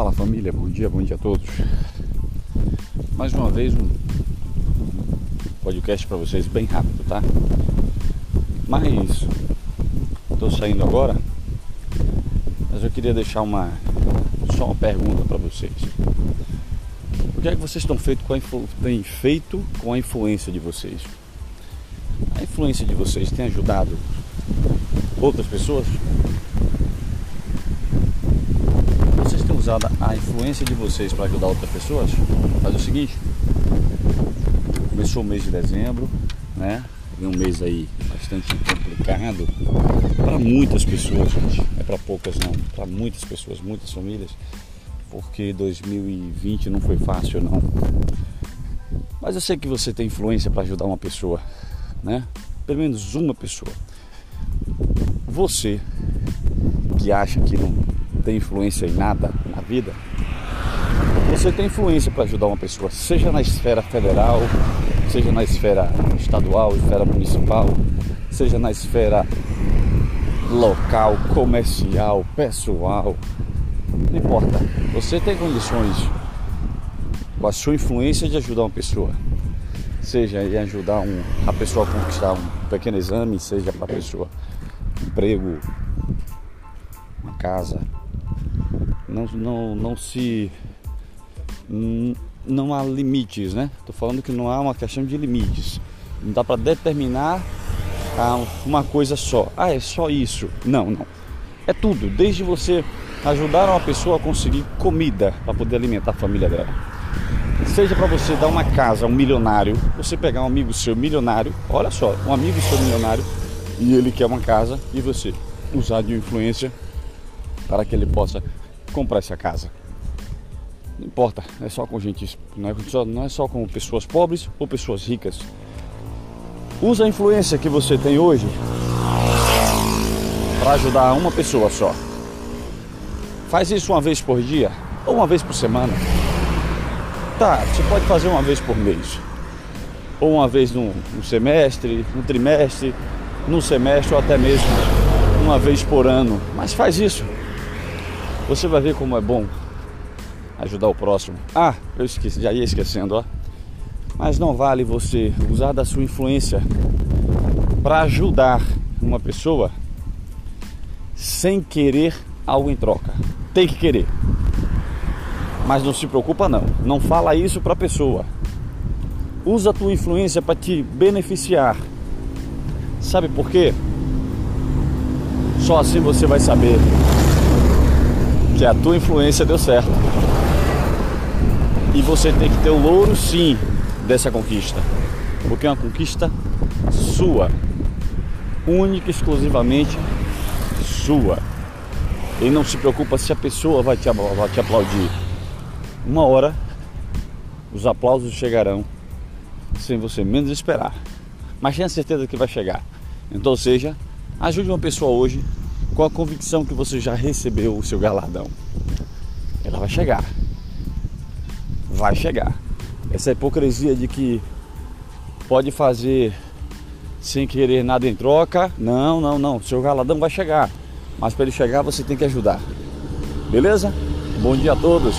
Fala família, bom dia, bom dia a todos. Mais uma vez um podcast para vocês bem rápido, tá? Mas estou saindo agora, mas eu queria deixar uma só uma pergunta para vocês. O que é que vocês estão feito com a, têm feito com a influência de vocês? A influência de vocês tem ajudado outras pessoas? Usado a influência de vocês para ajudar outras pessoas? Faz o seguinte: começou o mês de dezembro, né? Vem um mês aí bastante complicado para muitas pessoas, gente. Não é para poucas não, para muitas pessoas, muitas famílias, porque 2020 não foi fácil não. Mas eu sei que você tem influência para ajudar uma pessoa, né? Pelo menos uma pessoa. Você que acha que não tem influência em nada na vida, você tem influência para ajudar uma pessoa, seja na esfera federal, seja na esfera estadual, esfera municipal, seja na esfera local, comercial, pessoal, não importa. Você tem condições com a sua influência de ajudar uma pessoa, seja em ajudar um, a pessoa a conquistar um pequeno exame, seja para a pessoa emprego, uma casa. Não, não, não se não há limites, né? Estou falando que não há uma questão de limites. Não dá para determinar uma coisa só. Ah, é só isso. Não, não. É tudo. Desde você ajudar uma pessoa a conseguir comida para poder alimentar a família dela. Seja para você dar uma casa a um milionário, você pegar um amigo seu milionário, olha só, um amigo seu milionário e ele quer uma casa e você usar de influência para que ele possa comprar essa casa. Não importa, é só com gente, não é só, não é só com pessoas pobres ou pessoas ricas. Usa a influência que você tem hoje para ajudar uma pessoa só. Faz isso uma vez por dia ou uma vez por semana. Tá, você pode fazer uma vez por mês. Ou uma vez no, no semestre, no trimestre, no semestre ou até mesmo uma vez por ano. Mas faz isso. Você vai ver como é bom ajudar o próximo. Ah, eu esqueci, já ia esquecendo, ó. Mas não vale você usar da sua influência para ajudar uma pessoa sem querer algo em troca. Tem que querer. Mas não se preocupa não. Não fala isso para a pessoa. Usa a tua influência para te beneficiar. Sabe por quê? Só assim você vai saber que a tua influência deu certo. E você tem que ter o louro sim dessa conquista. Porque é uma conquista sua. Única e exclusivamente sua. E não se preocupa se a pessoa vai te, vai te aplaudir. Uma hora os aplausos chegarão sem você menos esperar. Mas tenha certeza que vai chegar. Então, seja, ajude uma pessoa hoje com a convicção que você já recebeu o seu galardão. Ela vai chegar vai chegar. Essa hipocrisia de que pode fazer sem querer nada em troca, não, não, não. Seu galadão vai chegar, mas para ele chegar você tem que ajudar. Beleza? Bom dia a todos.